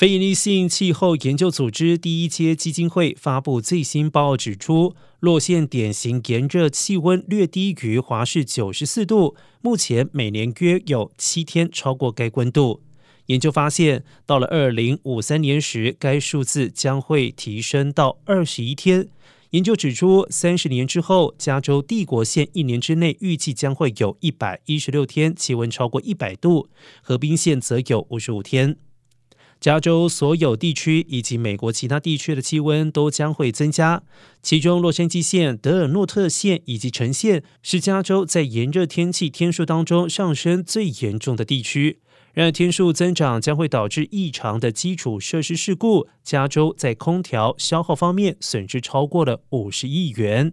非营利性气候研究组织第一阶基金会发布最新报告指出，洛县典型炎热气温略低于华氏九十四度，目前每年约有七天超过该温度。研究发现，到了二零五三年时，该数字将会提升到二十一天。研究指出，三十年之后，加州帝国县一年之内预计将会有一百一十六天气温超过一百度，河滨县则有五十五天。加州所有地区以及美国其他地区的气温都将会增加，其中洛杉矶县、德尔诺特县以及城县是加州在炎热天气天数当中上升最严重的地区。然而，天数增长将会导致异常的基础设施事故，加州在空调消耗方面损失超过了五十亿元。